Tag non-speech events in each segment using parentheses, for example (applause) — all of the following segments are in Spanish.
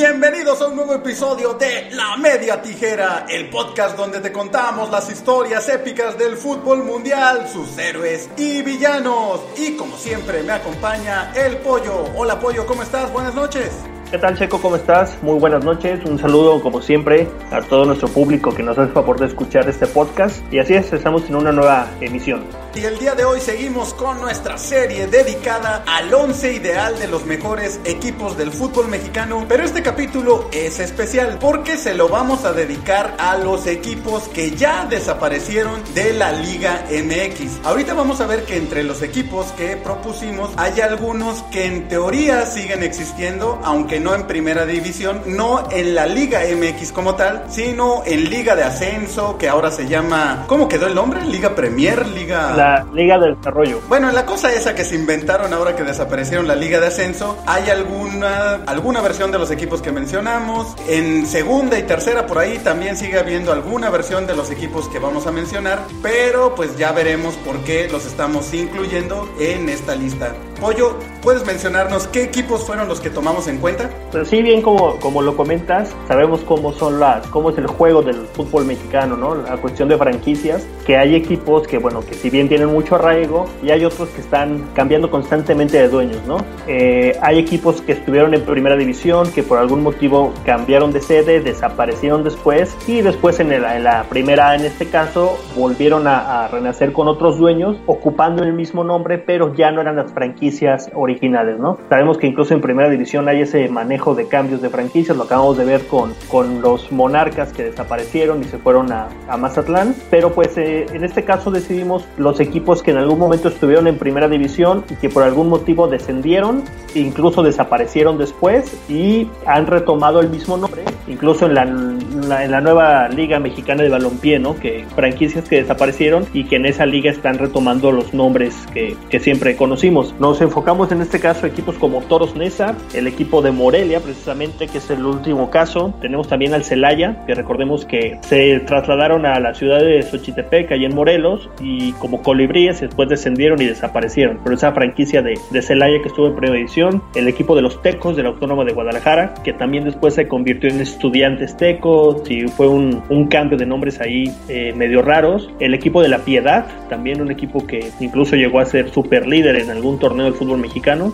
Bienvenidos a un nuevo episodio de La Media Tijera, el podcast donde te contamos las historias épicas del fútbol mundial, sus héroes y villanos. Y como siempre me acompaña el pollo. Hola pollo, ¿cómo estás? Buenas noches. ¿Qué tal Checo? ¿Cómo estás? Muy buenas noches. Un saludo como siempre a todo nuestro público que nos hace favor de escuchar este podcast. Y así es, estamos en una nueva emisión. Y el día de hoy seguimos con nuestra serie dedicada al once ideal de los mejores equipos del fútbol mexicano. Pero este capítulo es especial porque se lo vamos a dedicar a los equipos que ya desaparecieron de la Liga MX. Ahorita vamos a ver que entre los equipos que propusimos hay algunos que en teoría siguen existiendo, aunque no en primera división, no en la Liga MX como tal, sino en Liga de Ascenso, que ahora se llama, ¿cómo quedó el nombre? Liga Premier, Liga... La Liga del Desarrollo. Bueno, la cosa esa que se inventaron ahora que desaparecieron la Liga de Ascenso, hay alguna, alguna versión de los equipos que mencionamos, en segunda y tercera por ahí también sigue habiendo alguna versión de los equipos que vamos a mencionar, pero pues ya veremos por qué los estamos incluyendo en esta lista. Pollo, ¿puedes mencionarnos qué equipos fueron los que tomamos en cuenta? Pues sí, bien como, como lo comentas, sabemos cómo son las, cómo es el juego del fútbol mexicano, ¿no? La cuestión de franquicias, que hay equipos que, bueno, que si bien tienen mucho arraigo, y hay otros que están cambiando constantemente de dueños, ¿no? Eh, hay equipos que estuvieron en primera división, que por algún motivo cambiaron de sede, desaparecieron después, y después en, en la primera, en este caso, volvieron a, a renacer con otros dueños, ocupando el mismo nombre, pero ya no eran las franquicias originales, ¿no? Sabemos que incluso en primera división hay ese manejo de cambios de franquicias, lo acabamos de ver con, con los monarcas que desaparecieron y se fueron a, a Mazatlán, pero pues eh, en este caso decidimos los equipos que en algún momento estuvieron en primera división y que por algún motivo descendieron, incluso desaparecieron después y han retomado el mismo nombre, incluso en la, en la nueva Liga Mexicana de Balompié, ¿no? Que franquicias que desaparecieron y que en esa liga están retomando los nombres que, que siempre conocimos. Nos enfocamos en este caso equipos como Toros Nesa, el equipo de Morelia precisamente, que es el último caso. Tenemos también al Celaya, que recordemos que se trasladaron a la ciudad de Xochitepec, ahí en Morelos, y como colibríes después descendieron y desaparecieron. Pero esa franquicia de, de Celaya que estuvo en primera edición, el equipo de los Tecos de la Autónoma de Guadalajara, que también después se convirtió en Estudiantes Tecos y fue un, un cambio de nombres ahí eh, medio raros. El equipo de La Piedad, también un equipo que incluso llegó a ser super líder en algún torneo del fútbol mexicano.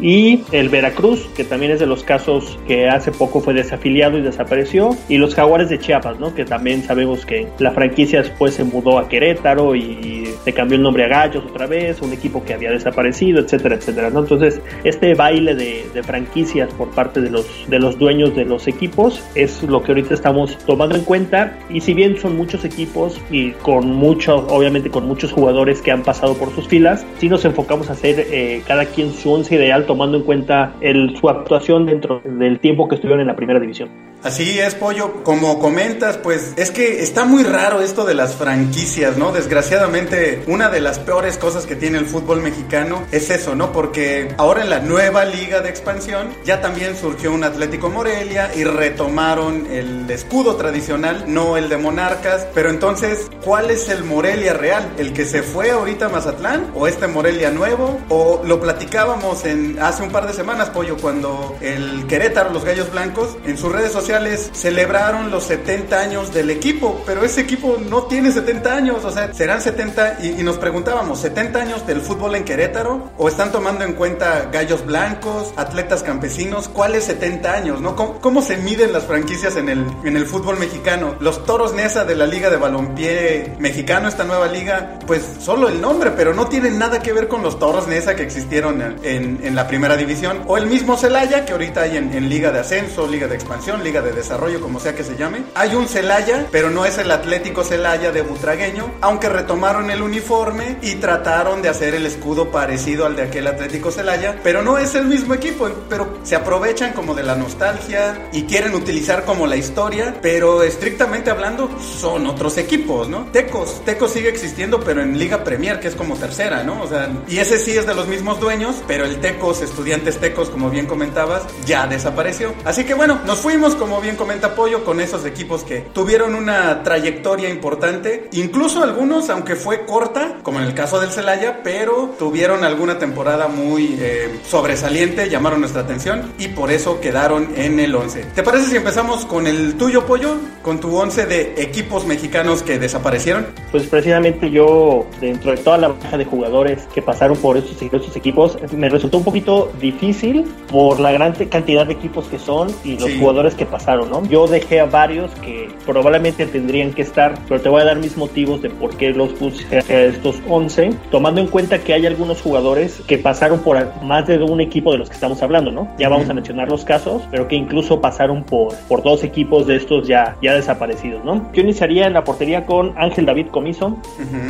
Y el Veracruz, que también es de los casos que hace poco fue desafiliado y desapareció. Y los Jaguares de Chiapas, ¿no? Que también sabemos que la franquicia después se mudó a Querétaro y se cambió el nombre a Gallos otra vez, un equipo que había desaparecido, etcétera, etcétera, ¿no? Entonces, este baile de, de franquicias por parte de los, de los dueños de los equipos es lo que ahorita estamos tomando en cuenta. Y si bien son muchos equipos y con muchos, obviamente con muchos jugadores que han pasado por sus filas, si nos enfocamos a hacer eh, cada quien su once ideal tomando en cuenta su actuación dentro del tiempo que estuvieron en la primera división. Así es, Pollo. Como comentas, pues es que está muy raro esto de las franquicias, ¿no? Desgraciadamente, una de las peores cosas que tiene el fútbol mexicano es eso, ¿no? Porque ahora en la nueva liga de expansión ya también surgió un Atlético Morelia y retomaron el escudo tradicional, no el de Monarcas. Pero entonces, ¿cuál es el Morelia real? ¿El que se fue ahorita a Mazatlán? ¿O este Morelia nuevo? ¿O lo platicábamos en hace un par de semanas, Pollo, cuando el Querétaro, los Gallos Blancos, en sus redes sociales celebraron los 70 años del equipo, pero ese equipo no tiene 70 años, o sea, serán 70 y, nos preguntábamos, ¿70 años del fútbol en Querétaro? ¿O están tomando en cuenta gallos blancos, atletas campesinos? ¿Cuáles 70 años? ¿Cómo, ¿Cómo, se miden las franquicias en el, en el fútbol mexicano? Los Toros Nesa de la Liga de Balompié mexicano, esta nueva liga, pues solo el nombre, pero no tienen nada que ver con los Toros Nesa que existieron en, en, en la primera división. O el mismo Celaya, que ahorita hay en, en Liga de Ascenso, Liga de Expansión, Liga de Desarrollo, como sea que se llame. Hay un Celaya, pero no es el Atlético Celaya de Butragueño, aunque retomaron el uniforme y trataron de hacer el escudo parecido al de aquel Atlético Celaya, pero no es el mismo equipo, pero se aprovechan como de la nostalgia y quieren utilizar como la historia, pero estrictamente hablando son otros equipos, ¿no? Tecos, Tecos sigue existiendo, pero en Liga Premier, que es como tercera, ¿no? O sea, y ese sí es de los mismos dueños, pero el Tecos, estudiantes Tecos, como bien comentabas, ya desapareció. Así que bueno, nos fuimos con como bien comenta Pollo, con esos equipos que tuvieron una trayectoria importante, incluso algunos, aunque fue corta, como en el caso del Celaya, pero tuvieron alguna temporada muy eh, sobresaliente, llamaron nuestra atención y por eso quedaron en el 11. ¿Te parece si empezamos con el tuyo, Pollo? Con tu 11 de equipos mexicanos que desaparecieron. Pues precisamente yo, dentro de toda la baja de jugadores que pasaron por estos, estos equipos, me resultó un poquito difícil por la gran cantidad de equipos que son y los jugadores que pasaron, ¿no? Yo dejé a varios que probablemente tendrían que estar, pero te voy a dar mis motivos de por qué los puse a estos 11, tomando en cuenta que hay algunos jugadores que pasaron por más de un equipo de los que estamos hablando, ¿no? Ya vamos a mencionar los casos, pero que incluso pasaron por, por dos equipos de estos ya, ya desaparecidos, ¿no? Yo iniciaría en la portería con Ángel David Comiso,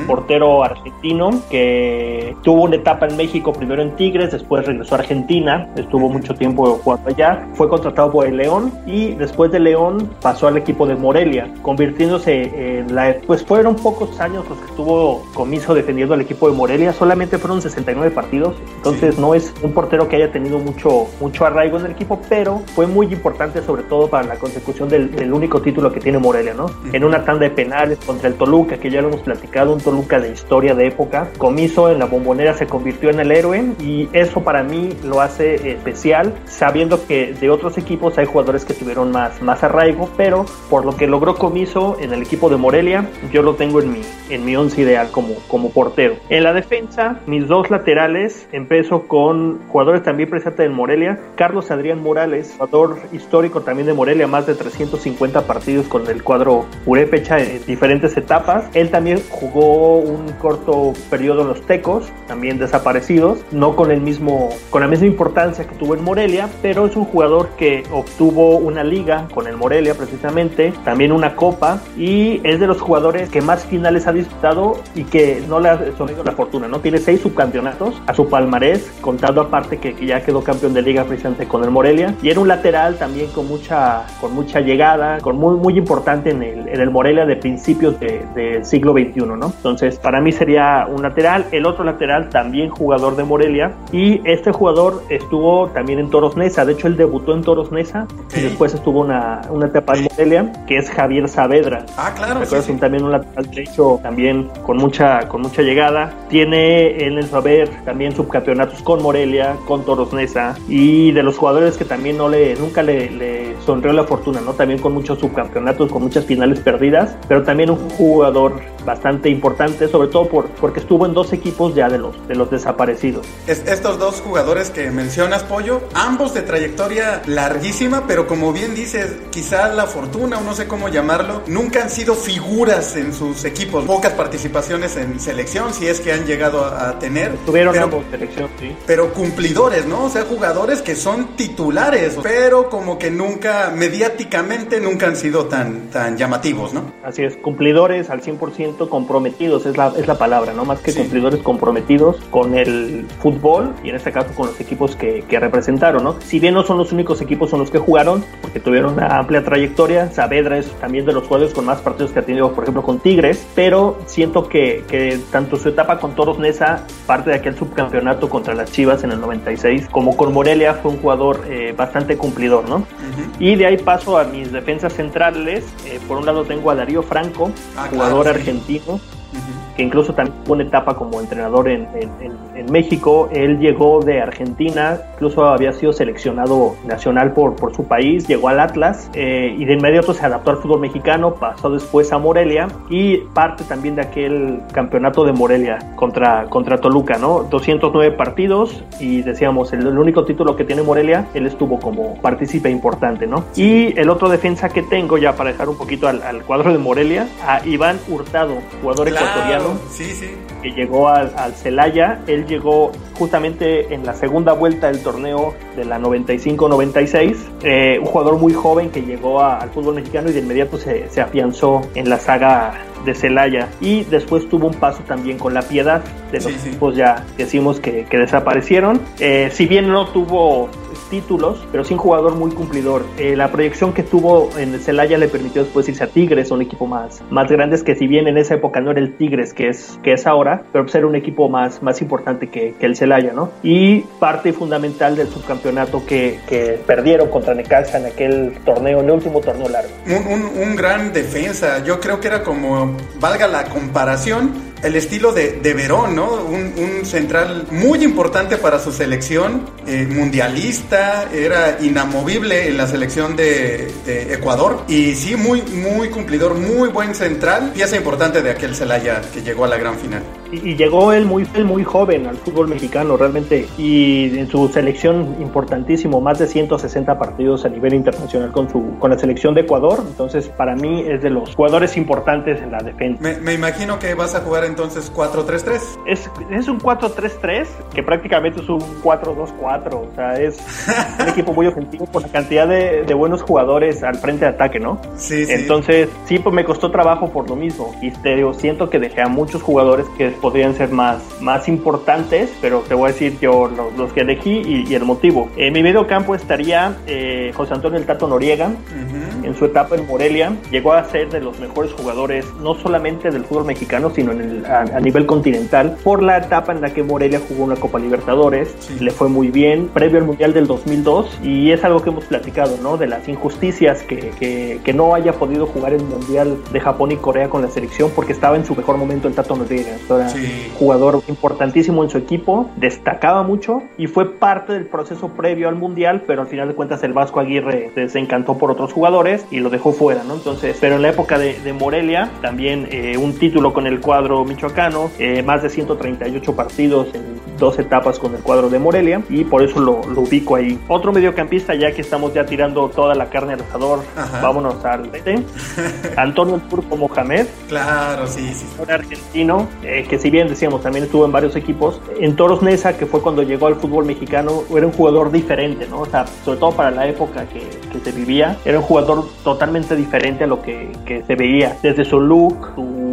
portero argentino, que tuvo una etapa en México, primero en Tigres, después regresó a Argentina, estuvo mucho tiempo jugando allá, fue contratado por el León y después de León pasó al equipo de Morelia, convirtiéndose en la... Pues fueron pocos años los que estuvo Comiso defendiendo al equipo de Morelia, solamente fueron 69 partidos, entonces no es un portero que haya tenido mucho, mucho arraigo en el equipo, pero fue muy importante sobre todo para la consecución del, único título que tiene Morelia, ¿no? En una tanda de penales contra el Toluca, que ya lo hemos platicado, un Toluca de historia de época, Comiso en la bombonera se convirtió en el héroe y eso para mí lo hace especial, sabiendo que de otros equipos hay jugadores que tuvieron más, más arraigo, pero por lo que logró Comiso en el equipo de Morelia, yo lo tengo en mi, en mi once ideal como, como portero. En la defensa, mis dos laterales, empiezo con jugadores también presentes en Morelia, Carlos Adrián Morales, jugador histórico también de Morelia, más de 350 partidos con el cuadro Urepecha en diferentes etapas. Él también jugó un corto periodo en los Tecos, también desaparecidos, no con el mismo, con la misma importancia que tuvo en Morelia, pero es un jugador que obtuvo una liga con el Morelia precisamente, también una copa y es de los jugadores que más finales ha disputado y que no le ha sonado la fortuna, ¿no? Tiene seis subcampeonatos a su palmarés, contando aparte que, que ya quedó campeón de liga precisamente con el Morelia y era un lateral también con mucha, con mucha llegada, con muy, muy importante en el, en el Morelia de principios del siglo XXI, ¿no? Entonces, para mí sería un lateral. El otro lateral, también jugador de Morelia. Y este jugador estuvo también en Toros Nesa. De hecho, él debutó en Toros Nesa y después estuvo una, una etapa en Morelia, que es Javier Saavedra. Ah, claro. Sí, También un lateral hecho también con mucha, con mucha llegada. Tiene en el saber también subcampeonatos con Morelia, con Toros Nesa. Y de los jugadores que también no le, nunca le, le sonrió la fortuna, ¿no? También con muchos subcampeonatos, con muchas finales perdidas, pero también un jugador bastante importante, sobre todo por, porque estuvo en dos equipos ya de los, de los desaparecidos. estos dos jugadores que mencionas, Pollo, ambos de trayectoria larguísima, pero como bien dices, quizás la fortuna, o no sé cómo llamarlo, nunca han sido figuras en sus equipos. Pocas participaciones en selección, si es que han llegado a, tener. Tuvieron ambos selección, sí. Pero cumplidores, ¿no? O sea, jugadores que son titulares, pero como que nunca, mediáticamente, nunca han sido tan, tan llamativos, ¿no? Así es, cumplidores al 100% comprometidos, es la, es la palabra, ¿no? Más que cumplidores comprometidos con el fútbol y en este caso con los equipos que, que, representaron, ¿no? Si bien no son los únicos equipos son los que jugaron, porque tuvieron una amplia trayectoria, Saavedra es también de los jugadores con más partidos que ha tenido, por ejemplo, con Tigres, pero siento que, que tanto su etapa con Toros Nesa, parte de aquel subcampeonato contra las Chivas en el 96, como con Morelia fue un jugador eh, bastante cumplidor, ¿no? Y de ahí paso a mis defensas centrales. Eh, por un lado tengo a Darío Franco, ah, jugador argentino, argentinos que incluso también tuvo una etapa como entrenador en, México. Él llegó de Argentina, incluso había sido seleccionado nacional por, por su país, llegó al Atlas eh, y de inmediato se adaptó al fútbol mexicano, pasó después a Morelia y parte también de aquel campeonato de Morelia contra, contra Toluca, ¿no? 209 partidos y decíamos, el, único título que tiene Morelia, él estuvo como partícipe importante, ¿no? Y el otro defensa que tengo, ya para dejar un poquito al, cuadro de Morelia, a Iván Hurtado, jugador ecuatoriano Sí, sí. Que llegó al, Celaya. Él llegó justamente en la segunda vuelta del torneo de la 95-96. Eh, un jugador muy joven que llegó al fútbol mexicano y de inmediato se, se afianzó en la saga de Celaya y después tuvo un paso también con la Piedad de los equipos ya decimos que, que desaparecieron. Eh, si bien no tuvo títulos, pero sí un jugador muy cumplidor. Eh, la proyección que tuvo en el Celaya le permitió después irse a Tigres, un equipo más, más grande, que si bien en esa época no era el Tigres que es, que es ahora, pero pues era un equipo más, más importante que, que el Celaya, ¿no? Y parte fundamental del subcampeonato que, que perdieron contra Necaxa en aquel torneo, en el último torneo largo. Un, un, un gran defensa, yo creo que era como, valga la comparación, el estilo de, de Verón, ¿no? Un, un, central muy importante para su selección, eh, mundialista, era inamovible en la selección de, de, Ecuador y sí, muy, muy cumplidor, muy buen central, pieza importante de aquel Celaya que llegó a la gran final. Y, y llegó él muy, él muy joven al fútbol mexicano realmente y en su selección importantísimo, más de 160 partidos a nivel internacional con, su, con la selección de Ecuador, entonces para mí es de los jugadores importantes en la defensa. Me, me imagino que vas a jugar entonces 4-3-3. Es, es un 4-3-3 que prácticamente es un 4-2-4. O sea, es (laughs) un equipo muy ofensivo por la cantidad de, de, buenos jugadores al frente de ataque, ¿no? Sí, sí. Entonces, sí, pues me costó trabajo por lo mismo. Y te digo, siento que dejé a muchos jugadores que podrían ser más, más importantes, pero te voy a decir yo los, los que elegí y, y, el motivo. En mi medio campo estaría eh, José Antonio El Tato Noriega. Uh -huh. En su etapa en Morelia, llegó a ser de los mejores jugadores, no solamente del fútbol mexicano, sino en el a, a, nivel continental por la etapa en la que Morelia jugó una Copa Libertadores, sí. le fue muy bien, previo al Mundial del 2002, y es algo que hemos platicado, ¿no? De las injusticias que, que, que no haya podido jugar el Mundial de Japón y Corea con la selección porque estaba en su mejor momento el Tato Noriega, era sí. jugador importantísimo en su equipo, destacaba mucho y fue parte del proceso previo al Mundial, pero al final de cuentas el Vasco Aguirre se desencantó por otros jugadores y lo dejó fuera, ¿no? Entonces, pero en la época de, de Morelia, también eh, un título con el cuadro michoacano, eh, más de 138 partidos en dos etapas con el cuadro de Morelia y por eso lo, lo, ubico ahí. Otro mediocampista, ya que estamos ya tirando toda la carne al asador, Ajá. vámonos al DT. (laughs) Antonio El Turco Mohamed. Claro, sí, sí. Un argentino, eh, que si bien decíamos, también estuvo en varios equipos. En Toros Neza, que fue cuando llegó al fútbol mexicano, era un jugador diferente, ¿no? O sea, sobre todo para la época que, que se vivía, era un jugador totalmente diferente a lo que, que se veía. Desde su look, su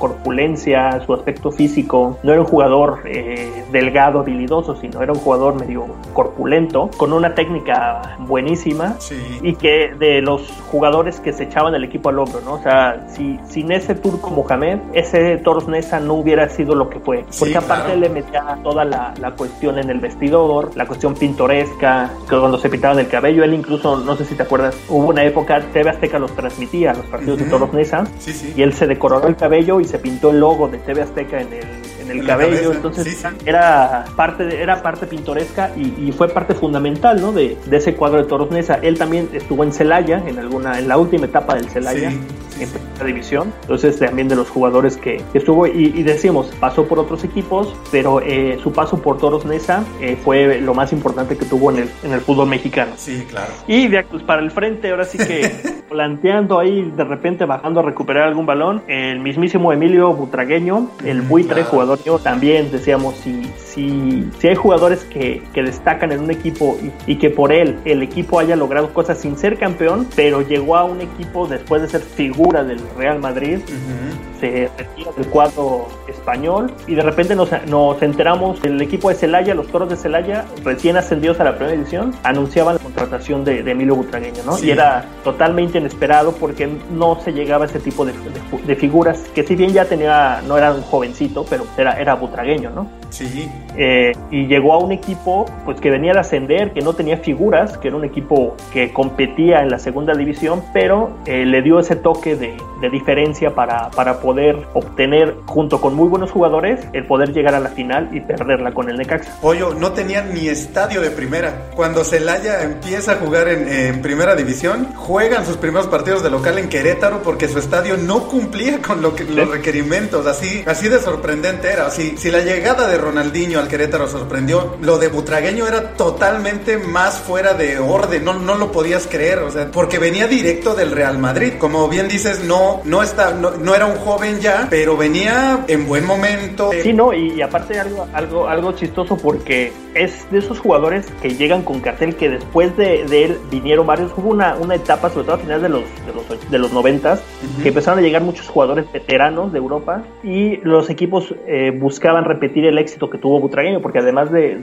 corpulencia, su aspecto físico. No era un jugador eh, delgado, habilidoso, sino era un jugador medio corpulento, con una técnica buenísima sí. y que de los jugadores que se echaban el equipo al hombro, ¿no? O sea, si sin ese turco Mohamed, ese Toros Nesa no hubiera sido lo que fue. Porque sí, aparte claro. le metía toda la, la, cuestión en el vestidor, la cuestión pintoresca, que cuando se pintaban el cabello, él incluso, no sé si te acuerdas, hubo una época, TV Azteca los transmitía, los partidos uh -huh. de Toros Nesa, sí, sí. y él se decoró el cabello y se pintó el logo de TV Azteca en el, en el cabello, entonces sí, sí. era parte de, era parte pintoresca y, y, fue parte fundamental, ¿no? De, de, ese cuadro de Toros Nesa. Él también estuvo en Celaya, en alguna, en la última etapa del Celaya, sí, en primera división. Entonces también de los jugadores que, que estuvo y, y, decimos, pasó por otros equipos, pero eh, su paso por Toros Nesa eh, fue lo más importante que tuvo en el, en el fútbol mexicano. Sí, claro. Y de, pues, para el frente, ahora sí que (laughs) planteando ahí de repente bajando a recuperar algún balón, el mismísimo Emilio Butragueño, el buitre claro. jugador, yo también decíamos, si, si, si hay jugadores que, que destacan en un equipo y, y, que por él el equipo haya logrado cosas sin ser campeón, pero llegó a un equipo después de ser figura del Real Madrid, uh -huh. se retira del cuadro español y de repente nos, nos enteramos el equipo de Celaya, los toros de Celaya, recién ascendidos a la primera edición, anunciaban la contratación de, de Emilio Butragueño, ¿no? Sí. Y era totalmente inesperado porque no se llegaba a ese tipo de, de, de, figuras que si bien ya tenía, no era un jovencito, pero era, era butragueño, ¿no? Sí. Eh, y llegó a un equipo pues que venía a ascender, que no tenía figuras, que era un equipo que competía en la segunda división, pero eh, le dio ese toque de, de diferencia para, para, poder obtener, junto con muy buenos jugadores, el poder llegar a la final y perderla con el Necaxa. Pollo, no tenía ni estadio de primera. Cuando Celaya empieza a jugar en, en primera división, juegan sus primeros partidos de local en Querétaro porque su estadio no cumplía con lo que, ¿Sí? los requerimientos. Así, así de sorprendente era. Así, si la llegada de Ronaldinho al Querétaro sorprendió, lo de Butragueño era totalmente más fuera de orden. No, no lo podías creer. O sea, porque venía directo del Real Madrid. Como bien dices, no, no, está, no, no era un joven ya, pero venía en buen momento. Sí, no, y, y aparte algo, algo, algo chistoso porque es de esos jugadores que llegan con cartel que después de, de él vinieron varios. Hubo una, una etapa, sobre todo a finales de los, de los, de los 90 uh -huh. que empezaron a llegar muchos jugadores veteranos de Europa y los equipos eh, buscaban repetir el éxito que tuvo Butragueño, porque además de,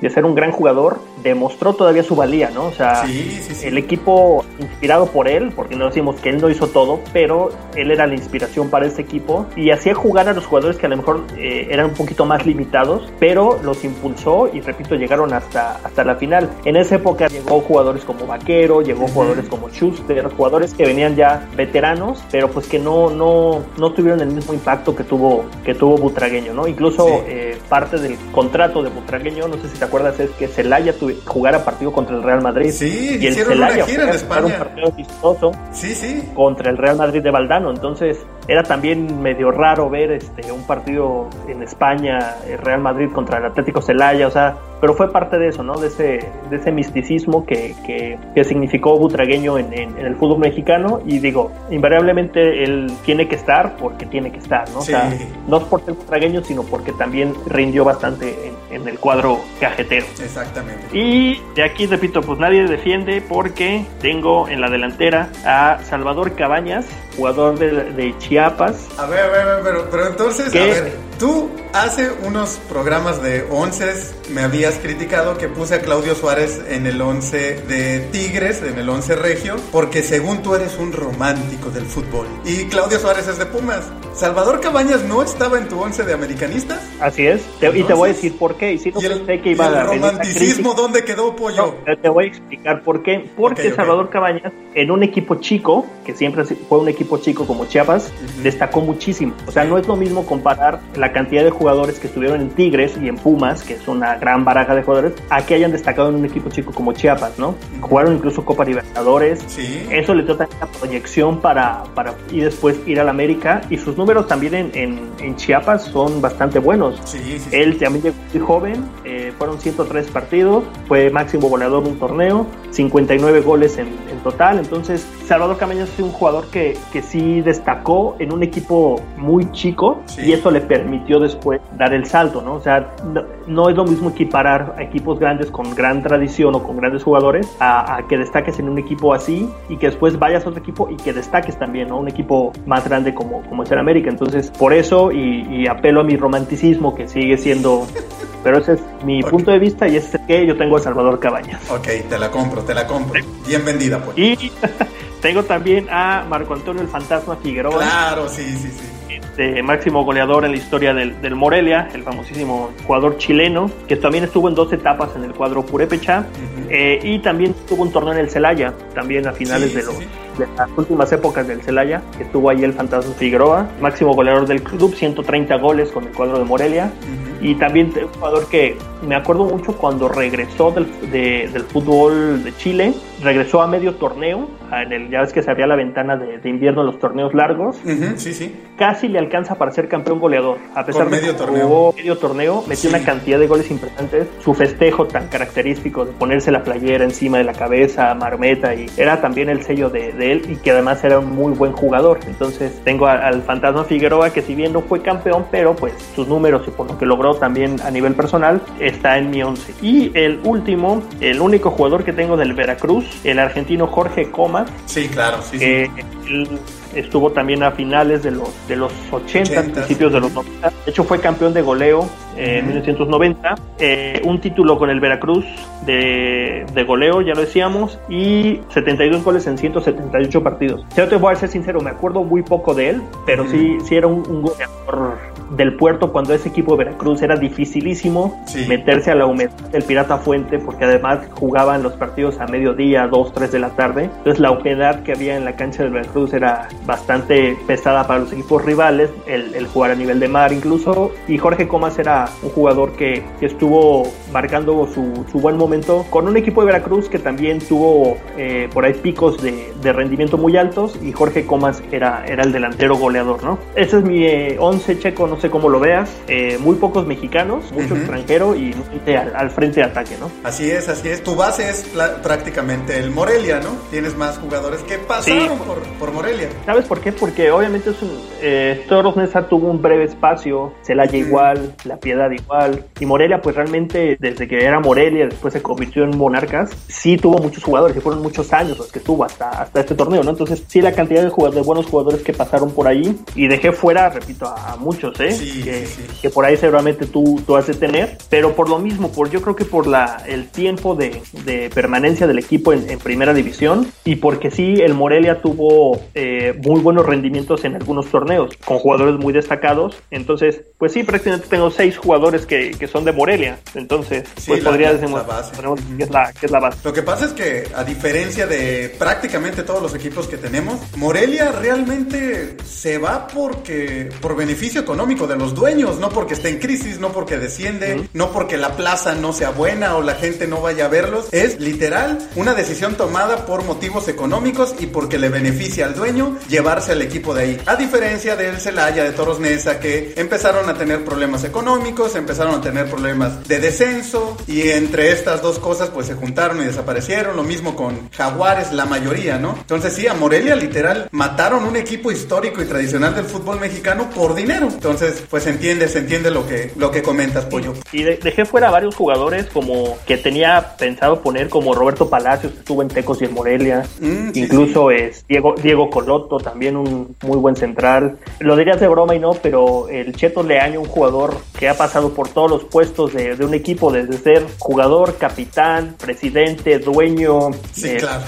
de, ser un gran jugador, demostró todavía su valía, ¿no? O sea, el equipo inspirado por él, porque no decimos que él no hizo todo, pero él era la inspiración para ese equipo y hacía jugar a los jugadores que a lo mejor eh, eran un poquito más limitados, pero los impulsó y repito, llegaron hasta, hasta la final. En esa época llegó jugadores como Vaquero, llegó jugadores como Schuster, jugadores que venían ya veteranos, pero pues que no, no, no tuvieron el mismo impacto que tuvo, que tuvo Butragueño, ¿no? Incluso eh, parte del contrato de Butragueño, no sé si te acuerdas, es que Celaya jugara partido contra el Real Madrid. Sí, y el Celaya en España. un partido vistoso sí, sí. contra el Real Madrid de Valdano. Entonces, era también medio raro ver este un partido en España, el Real Madrid contra el Atlético Celaya, o sea, pero fue parte de eso, ¿no? De ese, de ese misticismo que, que, significó Butragueño en, en, el fútbol mexicano y digo, invariablemente él tiene que estar porque tiene que estar, ¿no? O sea, no es por ser butragueño, sino porque también rindió bastante en, el cuadro cajetero. Exactamente. Y de aquí, repito, pues nadie defiende porque tengo en la delantera a Salvador Cabañas, jugador de, de Chiapas. A ver, a ver, a ver pero, pero entonces, a ver, tú hace unos programas de once me habías criticado que puse a Claudio Suárez en el once de Tigres, en el once regio, porque según tú eres un romántico del fútbol. Y Claudio Suárez es de Pumas. ¿Salvador Cabañas no estaba en tu once de americanistas? Así es, y te voy a decir por qué. Y si no el, que iba el romanticismo dónde quedó, pollo? te voy a explicar por qué. Porque Salvador Cabañas, en un equipo chico, que siempre fue un equipo chico como Chiapas, destacó muchísimo. O sea, no es lo mismo comparar la cantidad de jugadores que estuvieron en Tigres y en Pumas, que es una gran baraja de jugadores, a que hayan destacado en un equipo chico como Chiapas, ¿no? Jugaron incluso Copa Libertadores. Sí. Eso le dio la proyección para, para y después ir al América. Y sus números también en, en, Chiapas son bastante buenos. Sí, sí, Él también llegó muy joven, eh, fueron 103 partidos, fue máximo goleador de un torneo, 59 goles en, en total. Entonces, Salvador Cameñas es un jugador que, que sí destacó en un equipo muy chico y eso le permitió después dar el salto, ¿no? O sea, no, es lo mismo equiparar a equipos grandes con gran tradición o con grandes jugadores a, que destaques en un equipo así y que después vayas a otro equipo y que destaques también, ¿no? Un equipo más grande como, como es el América. Entonces, por eso y, apelo a mi romanticismo que sigue siendo... (laughs) Pero ese es mi punto de vista y es que yo tengo a Salvador Cabañas. Ok, te la compro, te la compro. Bien vendida, pues. Y (laughs) tengo también a Marco Antonio el Fantasma Figueroa. Claro, sí, sí, sí. Este, máximo goleador en la historia del, Morelia, el famosísimo jugador chileno, que también estuvo en dos etapas en el cuadro Purepecha, eh, y también tuvo un torneo en el Celaya, también a finales de, los, de las últimas épocas del Celaya, que estuvo ahí el Fantasma Figueroa, máximo goleador del club, 130 goles con el cuadro de Morelia. Y también un jugador que me acuerdo mucho cuando regresó del, del fútbol de Chile, regresó a medio torneo, en el, ya ves que se había la ventana de, invierno en los torneos largos. sí, sí. Casi le alcanza para ser campeón goleador. A pesar de medio que torneo. medio torneo, metió una cantidad de goles importantes. Su festejo tan característico de ponerse la playera encima de la cabeza, marmeta, y era también el sello de, él y que además era un muy buen jugador. Entonces tengo al Fantasma Figueroa que si bien no fue campeón, pero pues sus números y por lo que logró también a nivel personal, está en mi 11. Y el último, el único jugador que tengo del Veracruz, el argentino Jorge Coma. Sí, claro, sí. estuvo también a finales de los, de los 80, principios de los 90. De hecho, fue campeón de goleo en 1990. Eh, un título con el Veracruz de, de, goleo, ya lo decíamos, y 72 goles en 178 partidos. Yo te voy a ser sincero, me acuerdo muy poco de él, pero sí, sí era un, un goleador del puerto cuando ese equipo de Veracruz era dificilísimo meterse a la humedad del Pirata Fuente porque además jugaban los partidos a mediodía, 2, 3 de la tarde. Entonces la humedad que había en la cancha del Veracruz era bastante pesada para los equipos rivales, el, jugar a nivel de mar incluso. Y Jorge Comas era un jugador que, estuvo marcando su, su, buen momento con un equipo de Veracruz que también tuvo eh, por ahí picos de, de, rendimiento muy altos y Jorge Comas era, era el delantero goleador, ¿no? Ese es mi 11 eh, checo, no sé cómo lo veas, eh, muy pocos mexicanos, mucho extranjero y al, frente de ataque, ¿no? Así es, así es. Tu base es prácticamente el Morelia, ¿no? Tienes más jugadores que pasaron por, Morelia. ¿Sabes por qué? Porque obviamente es un, eh, Toros Nesa tuvo un breve espacio, Celaya igual, La Piedad igual, y Morelia pues realmente desde que era Morelia, después se convirtió en Monarcas, sí tuvo muchos jugadores, y fueron muchos años los que tuvo hasta, hasta este torneo, ¿no? Entonces sí la cantidad de, jugadores, de buenos jugadores que pasaron por ahí, y dejé fuera, repito, a, muchos, ¿eh? Grande que, que, por ahí seguramente tú, tú has de tener, pero por lo mismo, por yo creo que por la, el tiempo de, de permanencia del equipo en, en, primera división y porque sí, el Morelia tuvo eh, muy buenos rendimientos en algunos torneos con jugadores muy destacados, entonces, pues sí, prácticamente tengo seis jugadores que, que son de Morelia, entonces, pues podría decir que, es la, que es la base. Lo que pasa es que, a diferencia de prácticamente todos los equipos que tenemos, Morelia realmente se va porque por beneficio económico de los dueños, no porque esté en crisis, no porque desciende, no porque la plaza no sea buena o la gente no vaya a verlos. Es literal una decisión tomada por motivos económicos y porque le beneficia al dueño llevarse al equipo de ahí. A diferencia del Celaya, de Toros Neza, que empezaron a tener problemas económicos, empezaron a tener problemas de descenso y entre estas dos cosas pues se juntaron y desaparecieron. Lo mismo con Jaguares, la mayoría, ¿no? Entonces sí, a Morelia literal mataron un equipo histórico y tradicional del fútbol mexicano por dinero. Entonces, pues se entiende, se entiende lo que, lo que comentas, Pollo. Y dejé fuera varios jugadores como que tenía pensado poner como Roberto Palacios, que estuvo en Tecos y en Morelia. Mm, Incluso es Diego, Diego Coloto, también un muy buen central. Lo dirías de broma y no, pero el Cheto Leaño, un jugador que ha pasado por todos los puestos de, de un equipo, desde ser jugador, capitán, presidente, dueño. Sí, claro.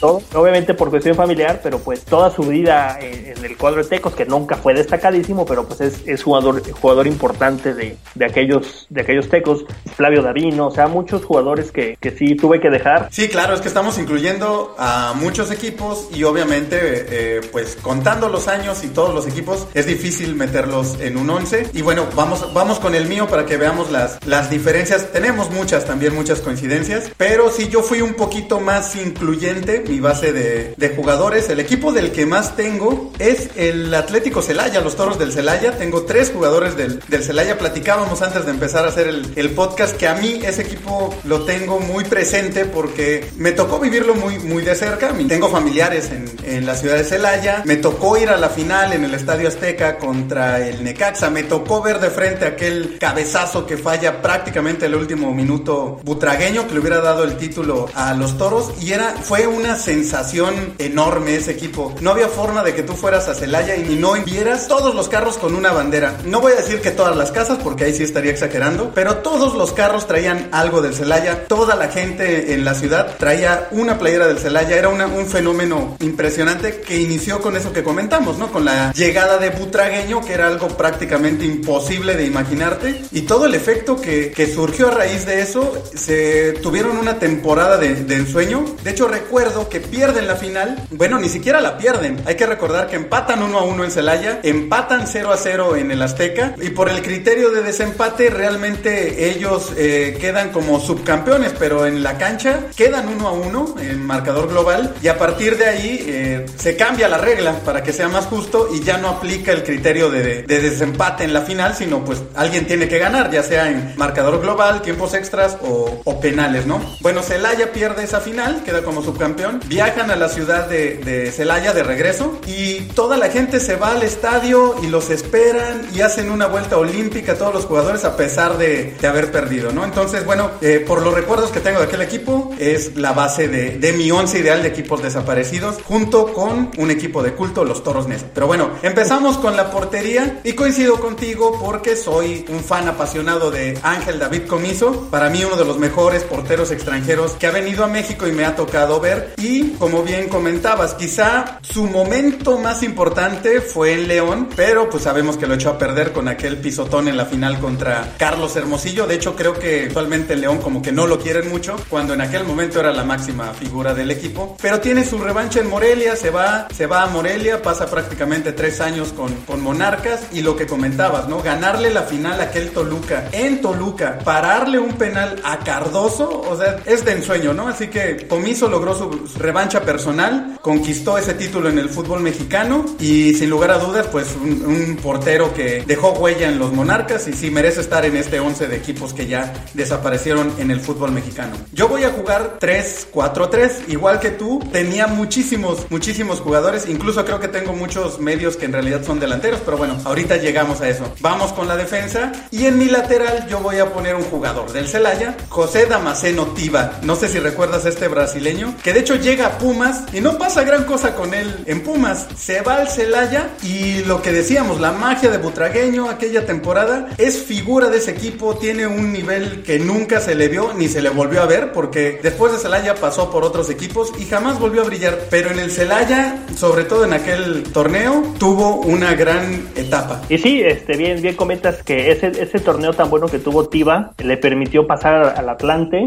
Este, obviamente por cuestión familiar, pero pues toda su vida en, el cuadro de Tecos, que nunca fue destacadísimo, pero pues es, es jugador, jugador importante de, de, aquellos, de aquellos Tecos, Flavio Davino, o sea, muchos jugadores que, que sí tuve que dejar. Sí, claro, es que estamos incluyendo a muchos equipos y obviamente eh, pues contando los años y todos los equipos es difícil meterlos en un 11 y bueno, vamos, vamos con el mío para que veamos las, las diferencias, tenemos muchas también, muchas coincidencias, pero sí yo fui un poquito más incluyente mi base de, jugadores. El equipo del que más tengo es el Atlético Celaya, los Toros del Celaya. Tengo tres jugadores del, del Celaya. Platicábamos antes de empezar a hacer el, podcast que a mí ese equipo lo tengo muy presente porque me tocó vivirlo muy, muy de cerca. Tengo familiares en, en la ciudad de Celaya. Me tocó ir a la final en el Estadio Azteca contra el Necaxa. Me tocó ver de frente aquel cabezazo que falla prácticamente el último minuto butragueño que le hubiera dado el título a los Toros. Y era, fue una sensación enorme ese equipo. No había forma de que tú fueras a Celaya y no vieras todos los carros con una bandera. No voy a decir que todas las casas, porque ahí sí estaría exagerando, pero todos los carros traían algo del Celaya. Toda la gente en la ciudad traía una playera del Celaya. Era un fenómeno impresionante que inició con eso que comentamos, ¿no? Con la llegada de Butragueño, que era algo prácticamente imposible de imaginarte. Y todo el efecto que, que surgió a raíz de eso, se tuvieron una temporada de, de ensueño. De hecho, recuerdo que pierden la final. Bueno, ni siquiera la pierden. Hay que recordar que empatan 1 a 1 en Celaya, empatan 0 a 0 en el Azteca y por el criterio de desempate realmente ellos eh, quedan como subcampeones, pero en la cancha quedan 1 a 1 en marcador global y a partir de ahí eh, se cambia la regla para que sea más justo y ya no aplica el criterio de, de desempate en la final, sino pues alguien tiene que ganar, ya sea en marcador global, tiempos extras o, o penales, ¿no? Bueno, Celaya pierde esa final, queda como subcampeón viajan a la ciudad de, Celaya de regreso y toda la gente se va al estadio y los esperan y hacen una vuelta olímpica todos los jugadores a pesar de, haber perdido, ¿no? Entonces, bueno, eh, por los recuerdos que tengo de aquel equipo, es la base de, mi once ideal de equipos desaparecidos junto con un equipo de culto, los Toros Nesa. Pero bueno, empezamos con la portería y coincido contigo porque soy un fan apasionado de Ángel David Comiso, para mí uno de los mejores porteros extranjeros que ha venido a México y me ha tocado ver y como bien comentabas, quizá su momento más importante fue en León, pero pues sabemos que lo echó a perder con aquel pisotón en la final contra Carlos Hermosillo. De hecho, creo que actualmente León como que no lo quieren mucho, cuando en aquel momento era la máxima figura del equipo. Pero tiene su revancha en Morelia, se va, se va a Morelia, pasa prácticamente tres años con, con Monarcas y lo que comentabas, ¿no? Ganarle la final a aquel Toluca en Toluca, pararle un penal a Cardoso, o sea, es de ensueño, ¿no? Así que Comiso logró su revancha personal, conquistó ese título en el fútbol mexicano y sin lugar a dudas, pues un, portero que dejó huella en los Monarcas y sí merece estar en este 11 de equipos que ya desaparecieron en el fútbol mexicano. Yo voy a jugar 3-4-3, igual que tú, tenía muchísimos, muchísimos jugadores, incluso creo que tengo muchos medios que en realidad son delanteros, pero bueno, ahorita llegamos a eso. Vamos con la defensa y en mi lateral yo voy a poner un jugador del Celaya, José Damasceno Tiva. No sé si recuerdas a este brasileño, que de hecho llega a Pumas y no pasa gran cosa con él en Pumas. Se va al Celaya y lo que decíamos, la magia de Butragueño aquella temporada es figura de ese equipo, tiene un nivel que nunca se le vio ni se le volvió a ver porque después de Celaya pasó por otros equipos y jamás volvió a brillar. Pero en el Celaya, sobre todo en aquel torneo, tuvo una gran etapa. Y sí, este, bien, bien comentas que ese, ese torneo tan bueno que tuvo Tiva le permitió pasar al Atlante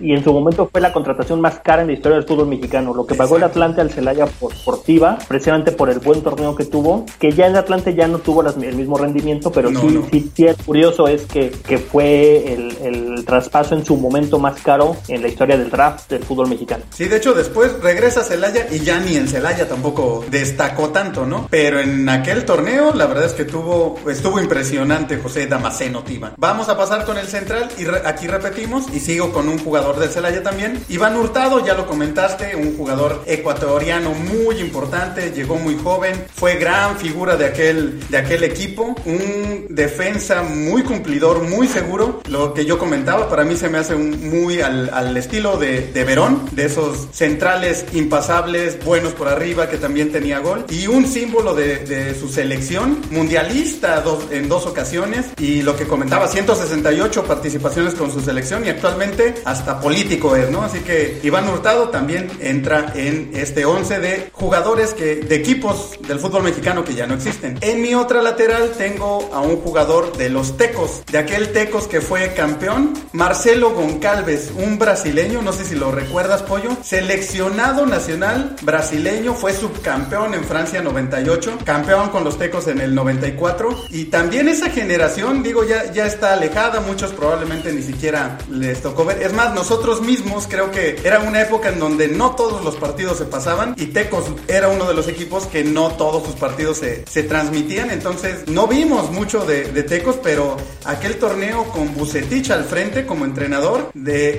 y en su momento fue la contratación más cara en la historia del fútbol mexicano. Lo que pagó el Atlante al Celaya por, por Tiva, precisamente por el buen torneo que tuvo, que ya el Atlante ya no tuvo el mismo rendimiento, pero sí, sí, sí, es curioso es que, que fue el, el, traspaso en su momento más caro en la historia del draft del fútbol mexicano. Sí, de hecho después regresa a Celaya y ya ni en Celaya tampoco destacó tanto, ¿no? Pero en aquel torneo la verdad es que tuvo, estuvo impresionante José Damasceno Tiva. Vamos a pasar con el central y aquí repetimos y sigo con un jugador del Celaya también. Iván Hurtado, ya lo comentaste, un jugador ecuatoriano muy importante, llegó muy joven, fue gran figura de aquel, de aquel equipo, un defensa muy cumplidor, muy seguro. Lo que yo comentaba, para mí se me hace un, muy al, al estilo de, de, Verón, de esos centrales impasables, buenos por arriba, que también tenía gol. Y un símbolo de, de su selección, mundialista dos, en dos ocasiones. Y lo que comentaba, 168 participaciones con su selección y actualmente hasta político es, ¿no? Así que Iván Hurtado también entra en este 11 de jugadores que, de equipos del fútbol mexicano que ya no existen. En mi otra lateral tengo a un jugador de los Tecos, de aquel Tecos que fue campeón, Marcelo Goncalves, un brasileño, no sé si lo recuerdas, Pollo, seleccionado nacional brasileño, fue subcampeón en Francia 98, campeón con los Tecos en el 94 y también esa generación, digo, ya, ya está alejada, muchos probablemente ni siquiera les tocó ver. Es más, nosotros mismos creo que era una época en donde no todos los partidos se pasaban y Tecos era uno de los equipos que no todos sus partidos se, se transmitían, entonces no vimos mucho de, Tecos, pero aquel torneo con Bucetich al frente como entrenador,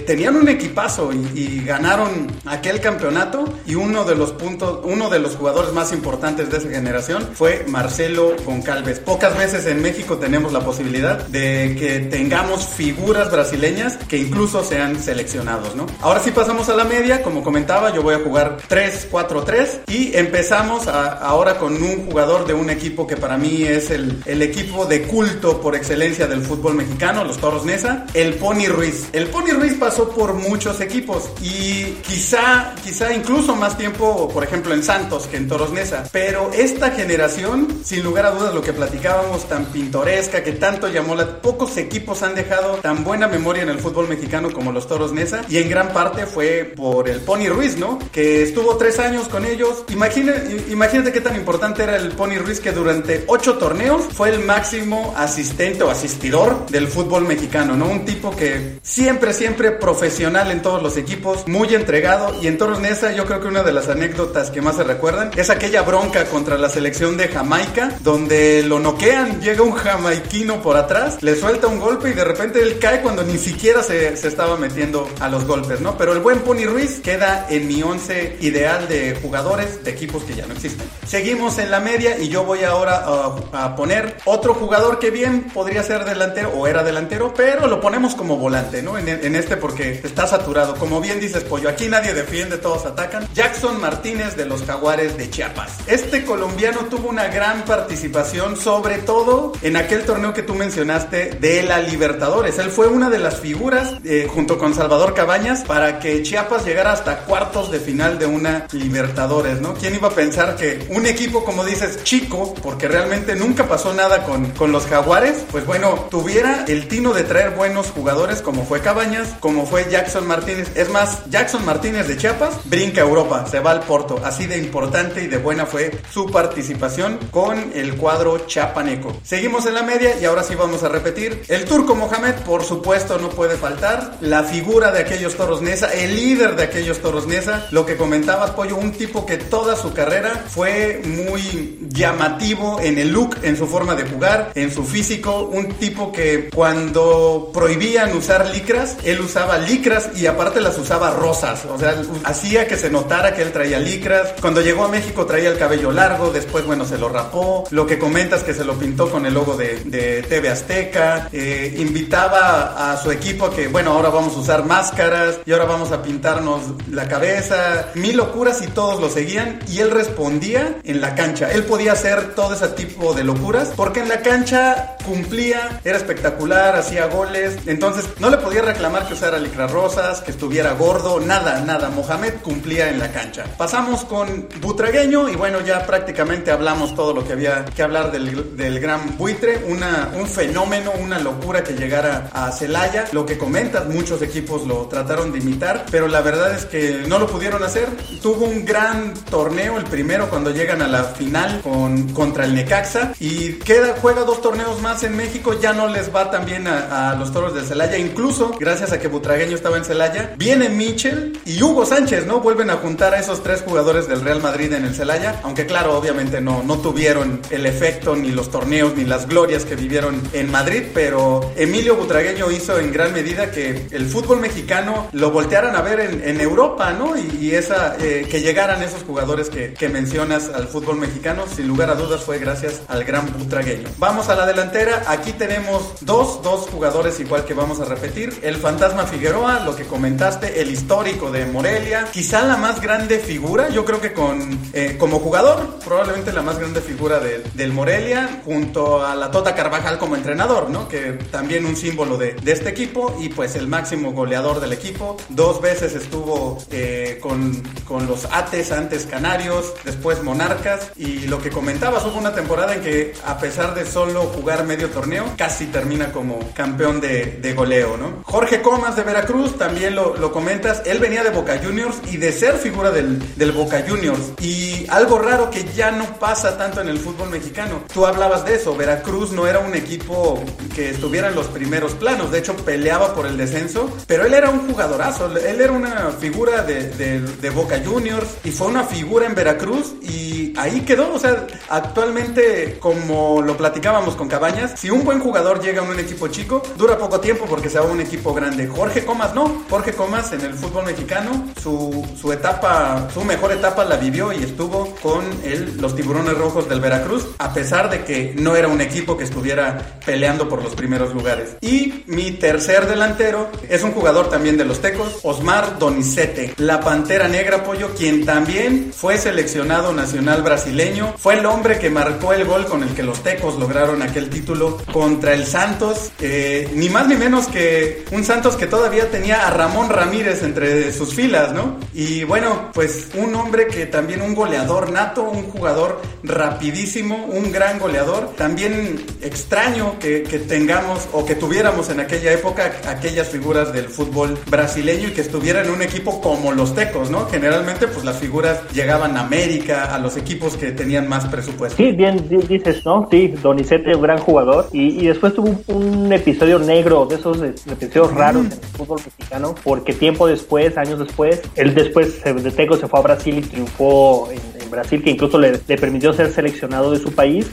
tenían un equipazo y, y, ganaron aquel campeonato y uno de los puntos, uno de los jugadores más importantes de esa generación fue Marcelo Goncalves. Pocas veces en México tenemos la posibilidad de que tengamos figuras brasileñas que incluso sean seleccionados, ¿no? Ahora sí pasamos a la media, como comentaba, yo voy a jugar 3-4-3 y empezamos a, ahora con un jugador de un equipo que para mí es el, el equipo de culto por excelencia del fútbol mexicano, los Toros Nesa, el Pony Ruiz. El Pony Ruiz pasó por muchos equipos y quizá, quizá incluso más tiempo, por ejemplo, en Santos que en Toros Nesa. Pero esta generación, sin lugar a dudas, lo que platicábamos, tan pintoresca, que tanto llamó la... Pocos equipos han dejado tan buena memoria en el fútbol mexicano como los Toros Nesa y en gran parte fue por el Pony Ruiz, ¿no? Que estuvo tres años con ellos. Imagina, imagínate qué tan importante era el Pony Ruiz que durante ocho torneos fue el máximo asistente o asistidor del fútbol mexicano, ¿no? Un tipo que siempre, siempre profesional en todos los equipos, muy entregado y en Toros Nesa yo creo que una de las anécdotas que más se recuerdan es aquella bronca contra la selección de Jamaica donde lo noquean, llega un jamaiquino por atrás, le suelta un golpe y de repente él cae cuando ni siquiera se, se estaba metiendo a los golpes, ¿no? Pero el buen Pony Ruiz queda en mi once ideal de jugadores de equipos que ya no existen. Seguimos en la media y yo voy ahora a, poner otro jugador que bien podría ser delantero o era delantero, pero lo ponemos como volante, ¿no? En, en, este porque está saturado. Como bien dices, Pollo, aquí nadie defiende, todos atacan. Jackson Martínez de los Jaguares de Chiapas. Este colombiano tuvo una gran participación, sobre todo en aquel torneo que tú mencionaste de la Libertadores. Él fue una de las figuras, eh, junto con Salvador Cabañas, para que Chiapas llegara hasta cuartos de final de una Libertadores, ¿no? ¿Quién iba a pensar que un equipo, como dices, chico, porque realmente nunca pasó nada con, con los Jaguares, pues bueno, tuviera el tino de traer buenos jugadores como fue Cabañas, como fue Jackson Martínez. Es más, Jackson Martínez de Chiapas brinca a Europa, se va al Porto. Así de importante y de buena fue su participación con el cuadro chapaneco. Seguimos en la media y ahora sí vamos a repetir. El turco Mohamed, por supuesto, no puede faltar. La figura de aquellos toros Nesa, el líder de aquellos toros Nesa. Lo que comentabas, Pollo, un tipo que toda su carrera fue muy llamativo en el look, en su forma de jugar, en su físico. Un tipo que cuando prohibían usar licras, él usaba licras y aparte las usaba rosas. O sea, hacía que se notara que él traía licras. Cuando llegó a México traía el cabello largo, después, bueno, se lo rapó. Lo que comentas que se lo pintó con el logo de, de TV Azteca. Eh, invitaba a su equipo a que, bueno, ahora vamos a usar máscaras y ahora vamos a pintarnos la cabeza, mil locuras y todos lo seguían y él respondía en la cancha. Él podía hacer todo ese tipo de locuras porque en la cancha cumplía, era espectacular, hacía goles. Entonces no le podía reclamar que usara licras rosas, que estuviera gordo, nada, nada. Mohamed cumplía en la cancha. Pasamos con Butragueño y bueno, ya prácticamente hablamos todo lo que había que hablar del, del gran buitre. Una, un fenómeno, una locura que llegara a Celaya. Lo que comentas, muchos equipos lo trataron de imitar, pero la verdad es que no lo pudieron hacer. Tuvo un gran torneo, el primero cuando llegan a la final con, contra el Necaxa y queda, juega dos torneos más en México, ya no les va tan bien a, los toros de Celaya. Incluso, gracias a que Butragueño estaba en Celaya, viene Michel y Hugo Sánchez, ¿no? Vuelven a juntar a esos tres jugadores del Real Madrid en el Celaya, aunque claro, obviamente no, no tuvieron el efecto ni los torneos ni las glorias que vivieron en Madrid, pero Emilio Butragueño hizo en gran medida que el fútbol mexicano lo voltearan a ver en, Europa, Y, esa, eh, que llegaran esos jugadores que, que mencionas al fútbol mexicano, sin lugar a dudas fue gracias al gran Butragueño. Vamos a la delantera, aquí tenemos dos, dos jugadores igual que vamos a repetir, el Fantasma Figueroa, lo que comentaste, el histórico de Morelia, quizá la más grande figura, yo creo que con eh, como jugador, probablemente la más grande figura del Morelia, junto a la Tota Carvajal como entrenador, ¿no? Que también un símbolo de, de este equipo. Y pues el máximo goleador del equipo, dos veces estuvo eh, con, con los Ates, antes Canarios, después Monarcas y lo que comentabas, hubo una temporada en que a pesar de solo jugar medio torneo, casi termina como campeón de, de goleo, ¿no? Jorge Comas de Veracruz, también lo, lo, comentas, él venía de Boca Juniors y de ser figura del, del Boca Juniors y algo raro que ya no pasa tanto en el fútbol mexicano. Tú hablabas de eso, Veracruz no era un equipo que estuviera en los primeros planos, de hecho peleaba por el descenso, pero él era un jugadorazo, él era una figura de, de, de Boca Juniors y fue una figura en Veracruz y ahí quedó, o sea, actualmente como lo platicábamos con Cabañas, si un buen jugador llega a un equipo chico, dura poco tiempo porque se va a un equipo grande. Jorge Comas no, Jorge Comas en el fútbol mexicano, su, su etapa, su mejor etapa la vivió y estuvo con el, los tiburones rojos del Veracruz, a pesar de que no era un equipo que estuviera peleando por los primeros lugares. Y mi tercer delantero es un jugador también de los Tecos, Osmar Donizete, la Pantera Negra Pollo, quien también fue seleccionado nacional brasileño, fue el hombre que marcó el gol con el que los Tecos lograron aquel título contra el Santos, eh, ni más ni menos que un Santos que todavía tenía a Ramón Ramírez entre sus filas, ¿no? Y bueno, pues un hombre que también un goleador nato, un jugador rapidísimo, un gran goleador, también extraño que, que tengamos o que tuviéramos en aquella época aquellas figuras del fútbol brasileño y que estuviera en un equipo como los Tecos, ¿no? Generalmente pues las figuras llegaban a América, a los equipos que tenían más presupuesto. Sí, bien dices, ¿no? Sí, Donizete, un gran jugador. Y, y después tuvo un, episodio negro, de esos episodios raros en el fútbol mexicano, porque tiempo después, años después, él después de Teco se fue a Brasil y triunfó en, Brasil, que incluso le, le, permitió ser seleccionado de su país.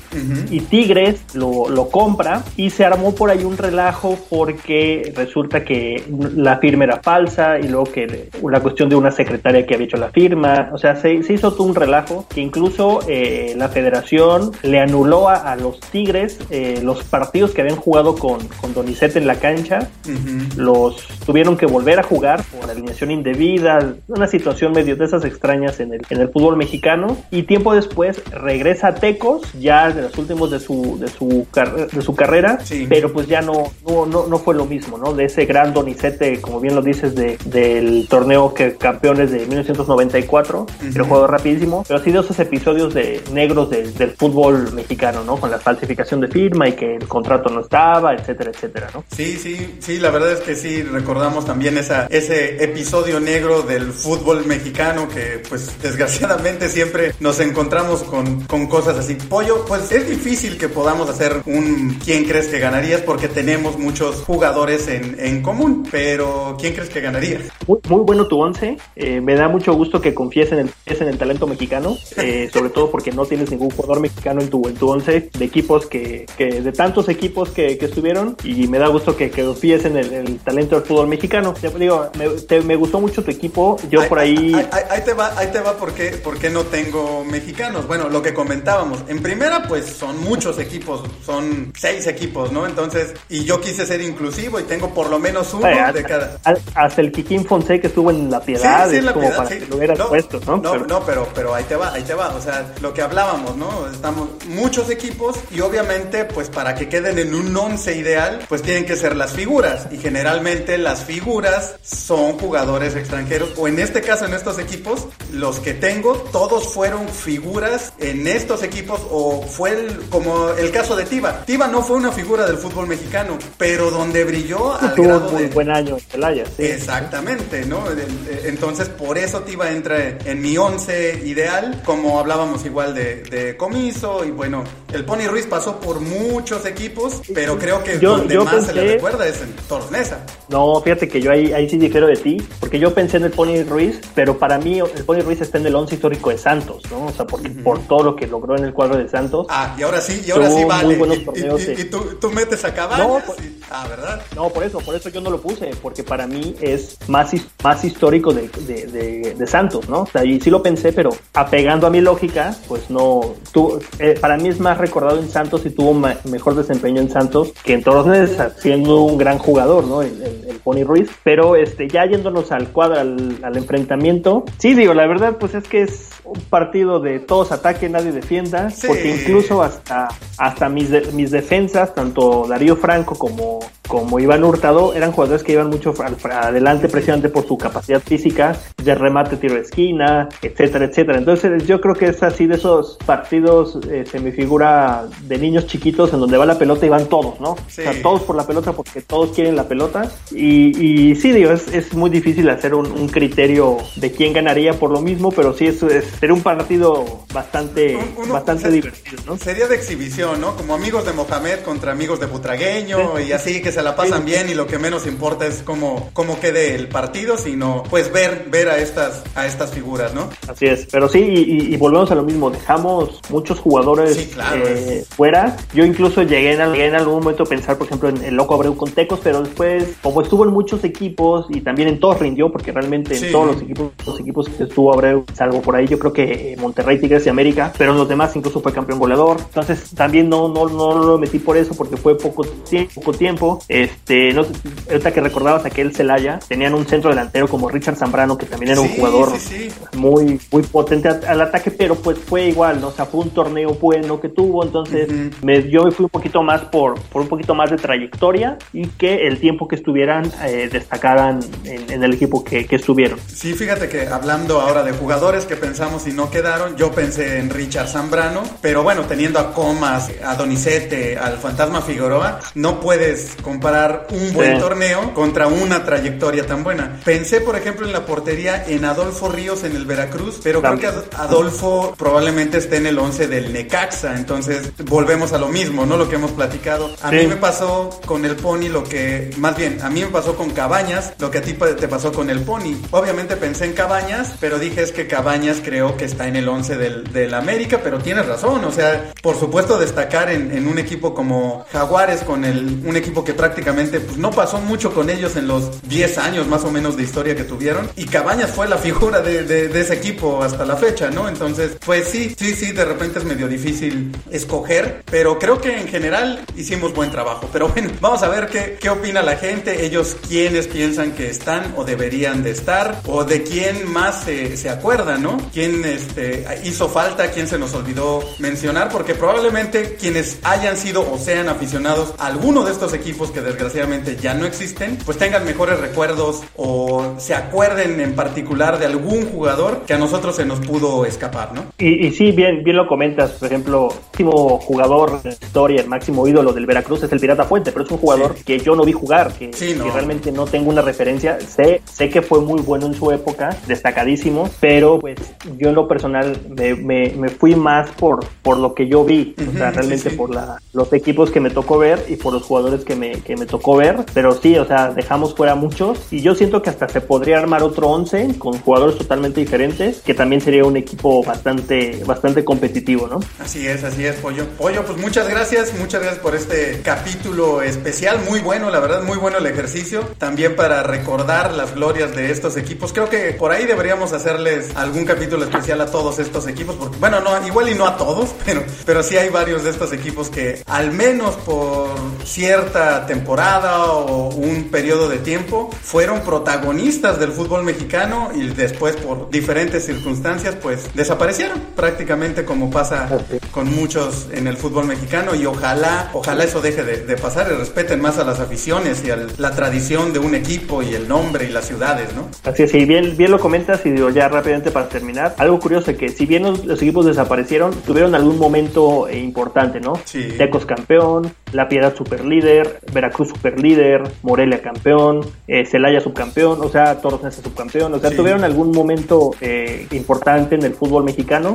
Y Tigres lo, lo, compra y se armó por ahí un relajo porque resulta que la firma era falsa y luego que una cuestión de una secretaria que había hecho la firma. O sea, se, se hizo todo un relajo que incluso eh, la federación le anuló a, a los Tigres eh, los partidos que habían jugado con, con Donizete en la cancha. Los tuvieron que volver a jugar por alineación indebida, una situación medio de esas extrañas en el, en el fútbol mexicano. Y tiempo después regresa a Tecos, ya de los últimos de su, de su, de su carrera, sí. pero pues ya no, no, no, no, fue lo mismo, ¿no? De ese gran Donizete, como bien lo dices, de, del torneo que campeones de 1994, uh -huh. el juego rapidísimo, pero sí de esos episodios de negros de, del fútbol mexicano, ¿no? Con la falsificación de firma y que el contrato no estaba, etcétera, etcétera, ¿no? Sí, sí, sí, la verdad es que sí, recordamos también esa, ese episodio negro del fútbol mexicano que pues desgraciadamente siempre nos encontramos con, con cosas así. Pollo, pues es difícil que podamos hacer un ¿quién crees que ganarías? Porque tenemos muchos jugadores en, en común, pero ¿quién crees que ganaría? Muy, muy bueno tu once, eh, me da mucho gusto que confíes en el, en el talento mexicano, eh, (laughs) sobre todo porque no tienes ningún jugador mexicano en tu, en tu once de equipos que, que de tantos equipos que, que, estuvieron y me da gusto que, que confíes en el, el, talento del fútbol mexicano. Te digo, me, te, me, gustó mucho tu equipo, yo ahí, por ahí... Ahí, ahí te va, ahí te va porque, porque no tengo tengo mexicanos. Bueno, lo que comentábamos. En primera, pues son muchos equipos, son seis equipos, ¿no? Entonces, y yo quise ser inclusivo y tengo por lo menos uno de cada. Hasta el Kikín Fonseca que estuvo en la piedad, sí, sí, la como piedad, para que lo hubieran puesto, ¿no? No, pero... no pero, pero ahí te va, ahí te va. O sea, lo que hablábamos, ¿no? Estamos muchos equipos y obviamente, pues para que queden en un once ideal, pues tienen que ser las figuras. Y generalmente las figuras son jugadores extranjeros, o en este caso, en estos equipos, los que tengo, todos fueron figuras en estos equipos, o fue el, como el caso de Tiva. Tiva no fue una figura del fútbol mexicano, pero donde brilló al Tuvo grado un buen año Celaya, Exactamente, ¿no? Entonces, por eso Tiva entra en mi once ideal, como hablábamos igual de, de Comiso, y bueno, el Pony Ruiz pasó por muchos equipos, pero creo que donde más se le recuerda es en Tornesa. No, fíjate que yo ahí, ahí sí difiero de ti, porque yo pensé en el Pony Ruiz, pero para mí el Pony Ruiz está en el once histórico de Santos, ¿no? O sea, porque, por todo lo que logró en el cuadro de Santos. Ah, y ahora sí, y ahora sí vale. Muy buenos torneos, y, tú, metes a Cabañas. No, ah, ¿verdad? No, por eso, por eso yo no lo puse, porque para mí es más, más histórico de, de, de, Santos, ¿no? O sea, y sí lo pensé, pero apegando a mi lógica, pues no. Tú, eh, para mí es más recordado en Santos y tuvo mejor desempeño en Santos que en Torres, siendo un gran jugador, ¿no? El, Pony Ruiz. Pero este, ya yéndonos al cuadro, al, al enfrentamiento, sí, digo, la verdad, pues es que es un partido de todos ataquen, nadie defienda, porque incluso hasta, hasta mis, mis defensas, tanto Darío Franco como, como Iván Hurtado, eran jugadores que iban mucho adelante precisamente por su capacidad física de remate, tiro de esquina, etcétera, etcétera. Entonces yo creo que es así de esos partidos, eh, se me figura de niños chiquitos en donde va la pelota y van todos, ¿no? O sea, todos por la pelota porque todos quieren la pelota. Y, y sí, digo, es, es muy difícil hacer un, un, criterio de quién ganaría por lo mismo, pero sí es, es sería un partido bastante, bastante divertido, ¿no? Sería de exhibición, ¿no? Como amigos de Mohamed contra amigos de Butragueño y así que se la pasan bien y lo que menos importa es cómo, cómo quede el partido, sino pues ver, ver a estas, a estas figuras, ¿no? Así es, pero sí, y, volvemos a lo mismo, dejamos muchos jugadores eh, fuera. Yo incluso llegué en, en, algún momento a pensar, por ejemplo, en el Loco Abreu con Tecos, pero después, como estuvo en muchos equipos y también en todos rindió, porque realmente en todos los equipos, los equipos que estuvo Abreu, salvo por ahí, yo creo que eh, Monterrey, Tigres y América, pero en los demás incluso fue campeón goleador. Entonces también no, no, no lo metí por eso, porque fue poco, tiempo, poco tiempo. Este, no, ahorita que recordabas aquel Celaya, tenían un centro delantero como Richard Zambrano, que también era un jugador muy, muy potente al ataque, pero pues fue igual, ¿no? O sea, fue un torneo bueno que tuvo, entonces me, yo me fui un poquito más por, por un poquito más de trayectoria y que el tiempo que estuvieran eh, destacaran en, el equipo que, que estuvieron. Sí, fíjate que hablando ahora de jugadores que pensamos y no quedaron, yo pensé en Richard Zambrano, pero bueno, teniendo a Comas, a Donizete, al Fantasma Figueroa, no puedes comparar un buen torneo contra una trayectoria tan buena. Pensé, por ejemplo, en la portería en Adolfo Ríos en el Veracruz, pero creo que Adolfo probablemente esté en el 11 del Necaxa, entonces volvemos a lo mismo, ¿no? Lo que hemos platicado. A mí me pasó con el Pony lo que, más bien, a mí me pasó con Cabañas, lo que a ti te pasó con el Pony. Obviamente pensé en Cabañas, pero dije es que Cabañas creo que está en el 11 del, del América, pero tienes razón, o sea, por supuesto destacar en, en un equipo como Jaguares, con el, un equipo que prácticamente pues, no pasó mucho con ellos en los 10 años más o menos de historia que tuvieron, y Cabañas fue la (laughs) figura de, ese equipo hasta la fecha, ¿no? Entonces, pues sí, sí, sí, de repente es medio difícil escoger, pero creo que en general hicimos buen trabajo. Pero bueno, (laughs) vamos a ver qué, qué opina la gente, ellos quiénes piensan que están o deberían de estar, o de quién más se, se acuerdan, ¿no? ¿Quién este, hizo falta, quién se nos olvidó mencionar, porque probablemente quienes hayan sido o sean aficionados a alguno de estos equipos que desgraciadamente ya no existen, pues tengan mejores recuerdos o se acuerden en particular de algún jugador que a nosotros se nos pudo escapar, ¿no? Y, y sí, bien, bien lo comentas, por ejemplo, el máximo jugador de la historia, el máximo ídolo del Veracruz es el Pirata Fuente, pero es un jugador que yo no vi jugar, que, realmente no tengo una referencia, sé, sé que fue muy bueno en su época, destacadísimo, pero pues yo en lo personal me, me, fui más por, por lo que yo vi, o sea, realmente por la, los equipos que me tocó ver y por los jugadores que me, que me tocó ver, pero sí, o sea, dejamos fuera muchos y yo siento que hasta se podría armar otro 11 11 con jugadores totalmente diferentes, que también sería un equipo bastante, bastante competitivo, ¿no? Así es, así es, Pollo. Pollo, pues muchas gracias, muchas gracias por este capítulo especial, muy bueno, la verdad, muy bueno el ejercicio. También para recordar las glorias de estos equipos. Creo que por ahí deberíamos hacerles algún capítulo especial a todos estos equipos, porque, bueno, no, igual y no a todos, (laughs) pero, pero sí hay varios de estos equipos que al menos por cierta temporada o un periodo de tiempo fueron protagonistas del fútbol mexicano y después por diferentes circunstancias pues desaparecieron prácticamente como pasa con muchos en el fútbol mexicano y ojalá, ojalá eso deje de, pasar y respeten más a las aficiones y a la tradición de un equipo y el nombre y las ciudades, ¿no? Así es, y bien, bien lo comentas y digo ya rápidamente para terminar, algo curioso es que si bien los, equipos desaparecieron, tuvieron algún momento eh, importante, ¿no? Sí. Tecos campeón, La Piedad super líder, Veracruz super líder, Morelia campeón, eh, Celaya subcampeón, o sea, Toros subcampeón, o sea, tuvieron algún momento eh, importante en el fútbol mexicano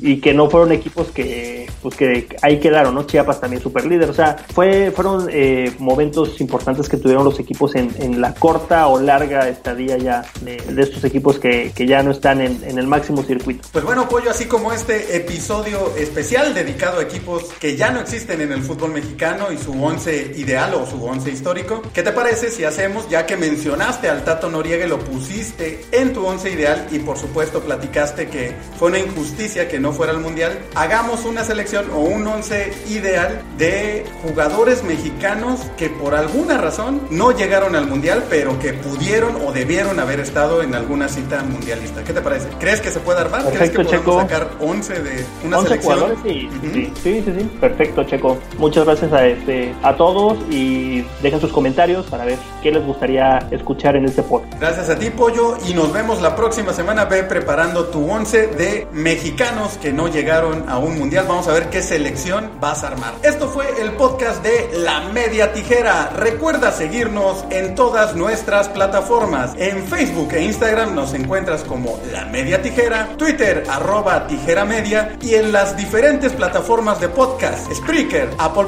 y que no fueron equipos que, pues que ahí quedaron, ¿no? Chiapas también super líder, o sea, fue, fueron eh, momentos importantes que tuvieron los equipos en, en, la corta o larga estadía ya de, estos equipos que, que, ya no están en, en el máximo circuito. Pues bueno, Pollo, así como este episodio especial dedicado a equipos que ya no existen en el fútbol mexicano y su once ideal o su once histórico, ¿qué te parece si hacemos, ya que mencionaste al Tato Noriega y lo pusiste en tu once ideal y por supuesto platicaste que fue una injusticia que no fuera al mundial, hagamos una selección o un once ideal de jugadores mexicanos que por alguna razón no llegaron al mundial, pero que pudieron o debieron haber estado en alguna cita mundialista. ¿Qué te parece? ¿Crees que se puede armar? ¿Crees que podemos sacar 11 de una 11 selección? Jugadores, sí, sí, sí, sí, perfecto, Checo. Muchas gracias a este a todos y dejen sus comentarios para ver qué les gustaría escuchar en este podcast. Gracias a ti, Pollo, y nos vemos la próxima semana. Ve preparando tu 11 de mexicanos que no llegaron a un mundial. Vamos a ver qué selección vas a armar. Esto fue el podcast de La Media Tijera. Recuerda seguirnos en todas nuestras plataformas. En Facebook e Instagram nos encuentras como La Media Tijera, Twitter arroba tijera media y en las diferentes plataformas de podcast, Spreaker, Apple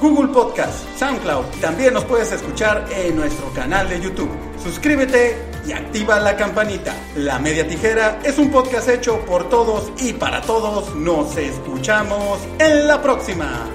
Google Podcast, SoundCloud. También nos puedes escuchar en nuestro canal de YouTube. Suscríbete y activa la campanita. La Media Tijera es un podcast hecho por todos y para todos. Nos escuchamos en la próxima.